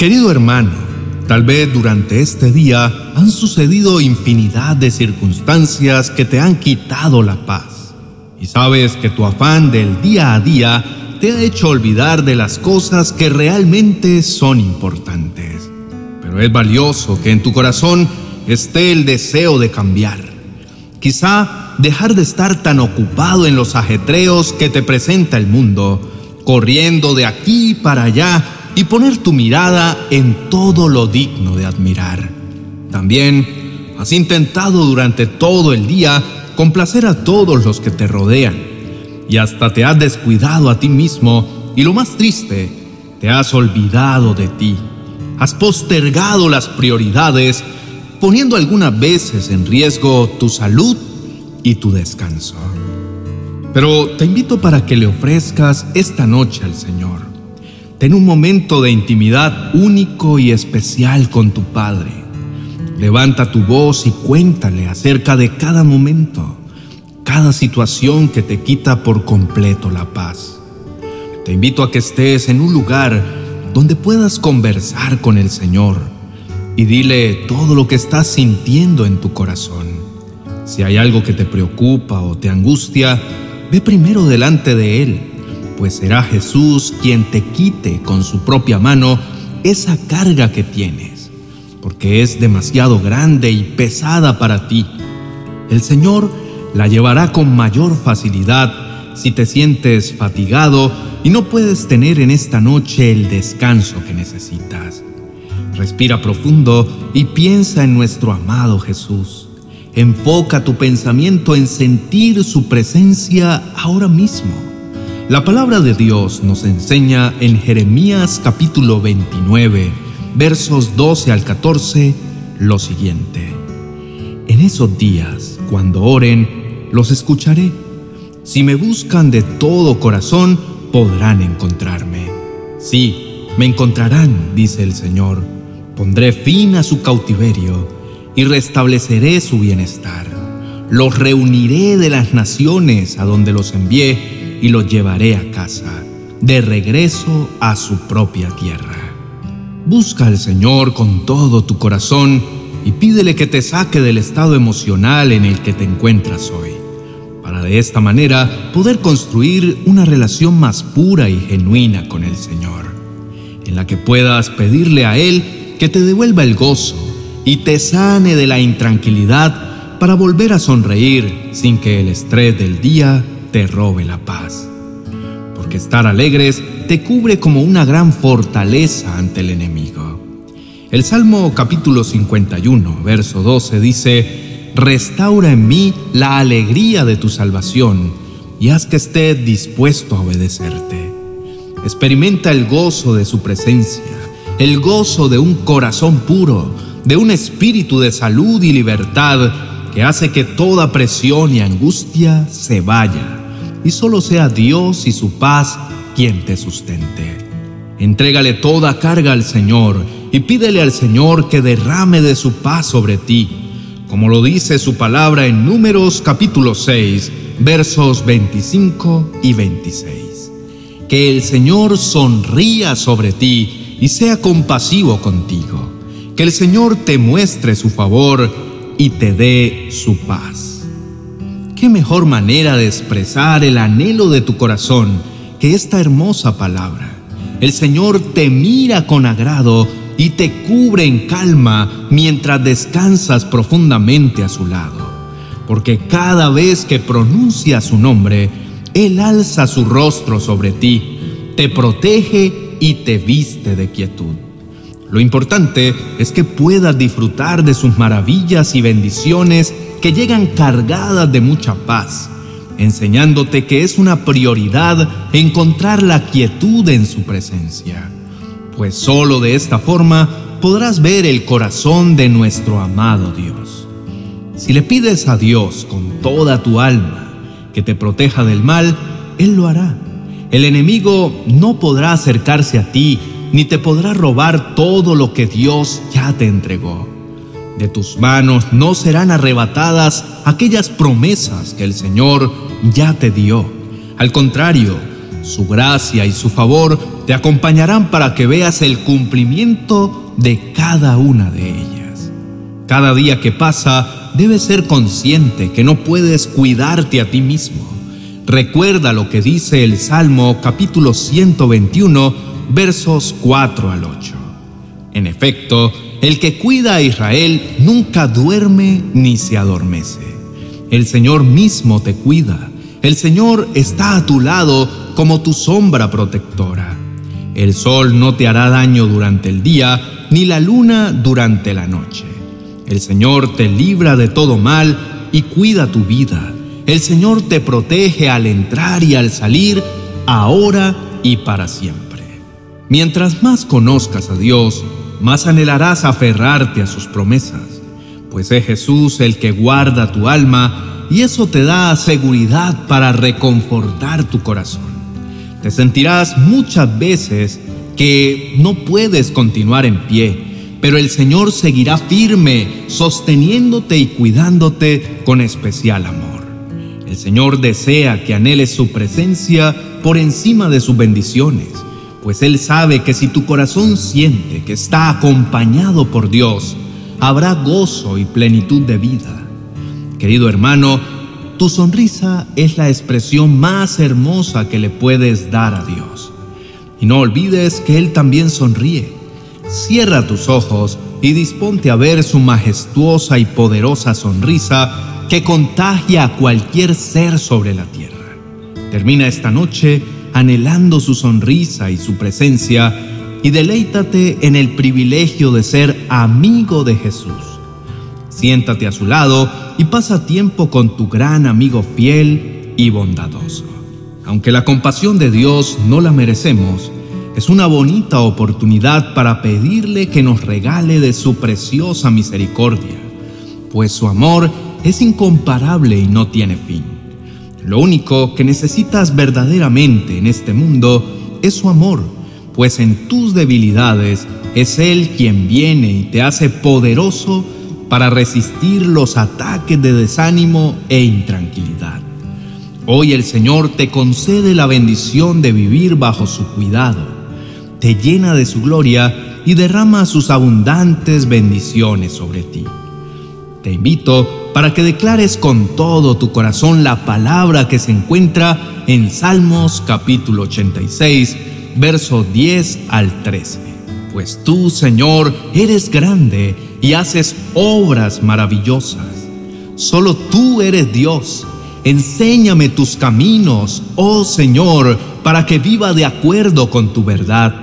Querido hermano, tal vez durante este día han sucedido infinidad de circunstancias que te han quitado la paz. Y sabes que tu afán del día a día te ha hecho olvidar de las cosas que realmente son importantes. Pero es valioso que en tu corazón esté el deseo de cambiar. Quizá dejar de estar tan ocupado en los ajetreos que te presenta el mundo, corriendo de aquí para allá y poner tu mirada en todo lo digno de admirar. También has intentado durante todo el día complacer a todos los que te rodean y hasta te has descuidado a ti mismo y lo más triste, te has olvidado de ti. Has postergado las prioridades poniendo algunas veces en riesgo tu salud y tu descanso. Pero te invito para que le ofrezcas esta noche al Señor Ten un momento de intimidad único y especial con tu Padre. Levanta tu voz y cuéntale acerca de cada momento, cada situación que te quita por completo la paz. Te invito a que estés en un lugar donde puedas conversar con el Señor y dile todo lo que estás sintiendo en tu corazón. Si hay algo que te preocupa o te angustia, ve primero delante de Él pues será Jesús quien te quite con su propia mano esa carga que tienes, porque es demasiado grande y pesada para ti. El Señor la llevará con mayor facilidad si te sientes fatigado y no puedes tener en esta noche el descanso que necesitas. Respira profundo y piensa en nuestro amado Jesús. Enfoca tu pensamiento en sentir su presencia ahora mismo. La palabra de Dios nos enseña en Jeremías capítulo 29, versos 12 al 14, lo siguiente. En esos días, cuando oren, los escucharé. Si me buscan de todo corazón, podrán encontrarme. Sí, me encontrarán, dice el Señor. Pondré fin a su cautiverio y restableceré su bienestar. Los reuniré de las naciones a donde los envié y lo llevaré a casa, de regreso a su propia tierra. Busca al Señor con todo tu corazón y pídele que te saque del estado emocional en el que te encuentras hoy, para de esta manera poder construir una relación más pura y genuina con el Señor, en la que puedas pedirle a Él que te devuelva el gozo y te sane de la intranquilidad para volver a sonreír sin que el estrés del día te robe la paz. Porque estar alegres te cubre como una gran fortaleza ante el enemigo. El Salmo capítulo 51, verso 12 dice, Restaura en mí la alegría de tu salvación y haz que esté dispuesto a obedecerte. Experimenta el gozo de su presencia, el gozo de un corazón puro, de un espíritu de salud y libertad que hace que toda presión y angustia se vaya y solo sea Dios y su paz quien te sustente. Entrégale toda carga al Señor y pídele al Señor que derrame de su paz sobre ti, como lo dice su palabra en Números capítulo 6, versos 25 y 26. Que el Señor sonría sobre ti y sea compasivo contigo. Que el Señor te muestre su favor y te dé su paz. ¿Qué mejor manera de expresar el anhelo de tu corazón que esta hermosa palabra? El Señor te mira con agrado y te cubre en calma mientras descansas profundamente a su lado. Porque cada vez que pronuncia su nombre, Él alza su rostro sobre ti, te protege y te viste de quietud. Lo importante es que puedas disfrutar de sus maravillas y bendiciones que llegan cargadas de mucha paz, enseñándote que es una prioridad encontrar la quietud en su presencia, pues solo de esta forma podrás ver el corazón de nuestro amado Dios. Si le pides a Dios con toda tu alma que te proteja del mal, Él lo hará. El enemigo no podrá acercarse a ti ni te podrá robar todo lo que Dios ya te entregó. De tus manos no serán arrebatadas aquellas promesas que el Señor ya te dio. Al contrario, su gracia y su favor te acompañarán para que veas el cumplimiento de cada una de ellas. Cada día que pasa debes ser consciente que no puedes cuidarte a ti mismo. Recuerda lo que dice el Salmo capítulo 121 versos 4 al 8. En efecto, el que cuida a Israel nunca duerme ni se adormece. El Señor mismo te cuida. El Señor está a tu lado como tu sombra protectora. El sol no te hará daño durante el día, ni la luna durante la noche. El Señor te libra de todo mal y cuida tu vida. El Señor te protege al entrar y al salir, ahora y para siempre. Mientras más conozcas a Dios, más anhelarás aferrarte a sus promesas, pues es Jesús el que guarda tu alma y eso te da seguridad para reconfortar tu corazón. Te sentirás muchas veces que no puedes continuar en pie, pero el Señor seguirá firme, sosteniéndote y cuidándote con especial amor. El Señor desea que anheles su presencia por encima de sus bendiciones pues Él sabe que si tu corazón siente que está acompañado por Dios, habrá gozo y plenitud de vida. Querido hermano, tu sonrisa es la expresión más hermosa que le puedes dar a Dios. Y no olvides que Él también sonríe. Cierra tus ojos y disponte a ver su majestuosa y poderosa sonrisa que contagia a cualquier ser sobre la tierra. Termina esta noche anhelando su sonrisa y su presencia, y deleítate en el privilegio de ser amigo de Jesús. Siéntate a su lado y pasa tiempo con tu gran amigo fiel y bondadoso. Aunque la compasión de Dios no la merecemos, es una bonita oportunidad para pedirle que nos regale de su preciosa misericordia, pues su amor es incomparable y no tiene fin. Lo único que necesitas verdaderamente en este mundo es su amor, pues en tus debilidades es Él quien viene y te hace poderoso para resistir los ataques de desánimo e intranquilidad. Hoy el Señor te concede la bendición de vivir bajo su cuidado, te llena de su gloria y derrama sus abundantes bendiciones sobre ti. Te invito para que declares con todo tu corazón la palabra que se encuentra en Salmos capítulo 86, verso 10 al 13. Pues tú, Señor, eres grande y haces obras maravillosas. Solo tú eres Dios. Enséñame tus caminos, oh Señor, para que viva de acuerdo con tu verdad.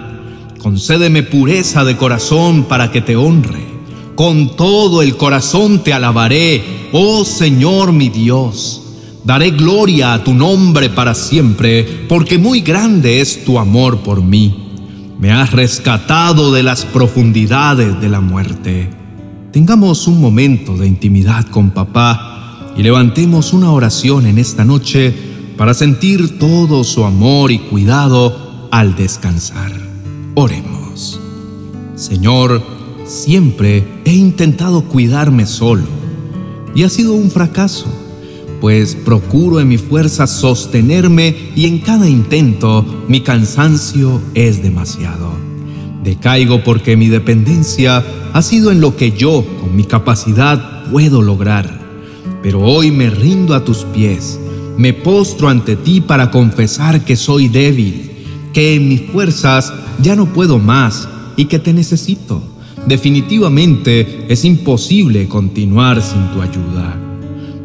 Concédeme pureza de corazón para que te honre con todo el corazón te alabaré, oh Señor mi Dios. Daré gloria a tu nombre para siempre, porque muy grande es tu amor por mí. Me has rescatado de las profundidades de la muerte. Tengamos un momento de intimidad con papá y levantemos una oración en esta noche para sentir todo su amor y cuidado al descansar. Oremos. Señor, Siempre he intentado cuidarme solo y ha sido un fracaso, pues procuro en mi fuerza sostenerme y en cada intento mi cansancio es demasiado. Decaigo porque mi dependencia ha sido en lo que yo, con mi capacidad, puedo lograr. Pero hoy me rindo a tus pies, me postro ante ti para confesar que soy débil, que en mis fuerzas ya no puedo más y que te necesito definitivamente es imposible continuar sin tu ayuda.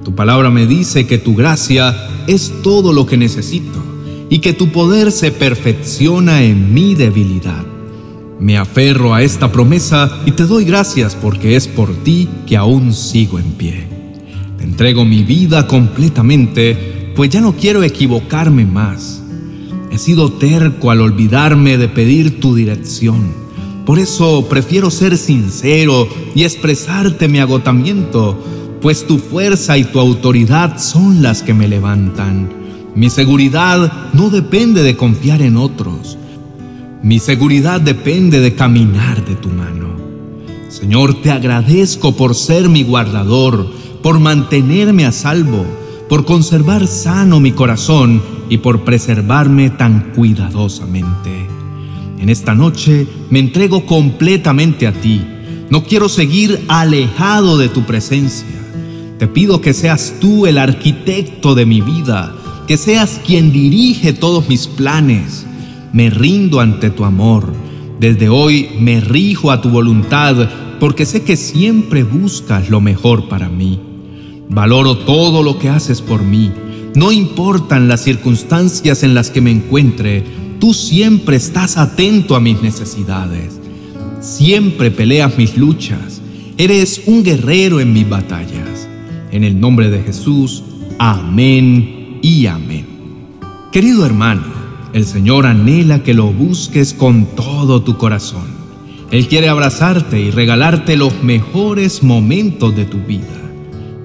Tu palabra me dice que tu gracia es todo lo que necesito y que tu poder se perfecciona en mi debilidad. Me aferro a esta promesa y te doy gracias porque es por ti que aún sigo en pie. Te entrego mi vida completamente, pues ya no quiero equivocarme más. He sido terco al olvidarme de pedir tu dirección por eso prefiero ser sincero y expresarte mi agotamiento, pues tu fuerza y tu autoridad son las que me levantan. Mi seguridad no depende de confiar en otros. Mi seguridad depende de caminar de tu mano. Señor, te agradezco por ser mi guardador, por mantenerme a salvo, por conservar sano mi corazón y por preservarme tan cuidadosamente. En esta noche me entrego completamente a ti. No quiero seguir alejado de tu presencia. Te pido que seas tú el arquitecto de mi vida, que seas quien dirige todos mis planes. Me rindo ante tu amor. Desde hoy me rijo a tu voluntad porque sé que siempre buscas lo mejor para mí. Valoro todo lo que haces por mí. No importan las circunstancias en las que me encuentre, tú siempre estás atento a mis necesidades. Siempre peleas mis luchas. Eres un guerrero en mis batallas. En el nombre de Jesús, amén y amén. Querido hermano, el Señor anhela que lo busques con todo tu corazón. Él quiere abrazarte y regalarte los mejores momentos de tu vida.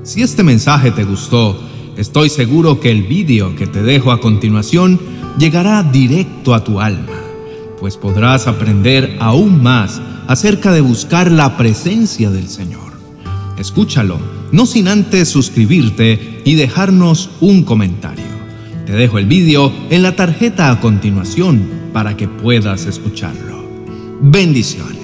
Si este mensaje te gustó, estoy seguro que el vídeo que te dejo a continuación llegará directo a tu alma, pues podrás aprender aún más acerca de buscar la presencia del Señor. Escúchalo, no sin antes suscribirte y dejarnos un comentario. Te dejo el vídeo en la tarjeta a continuación para que puedas escucharlo. Bendiciones.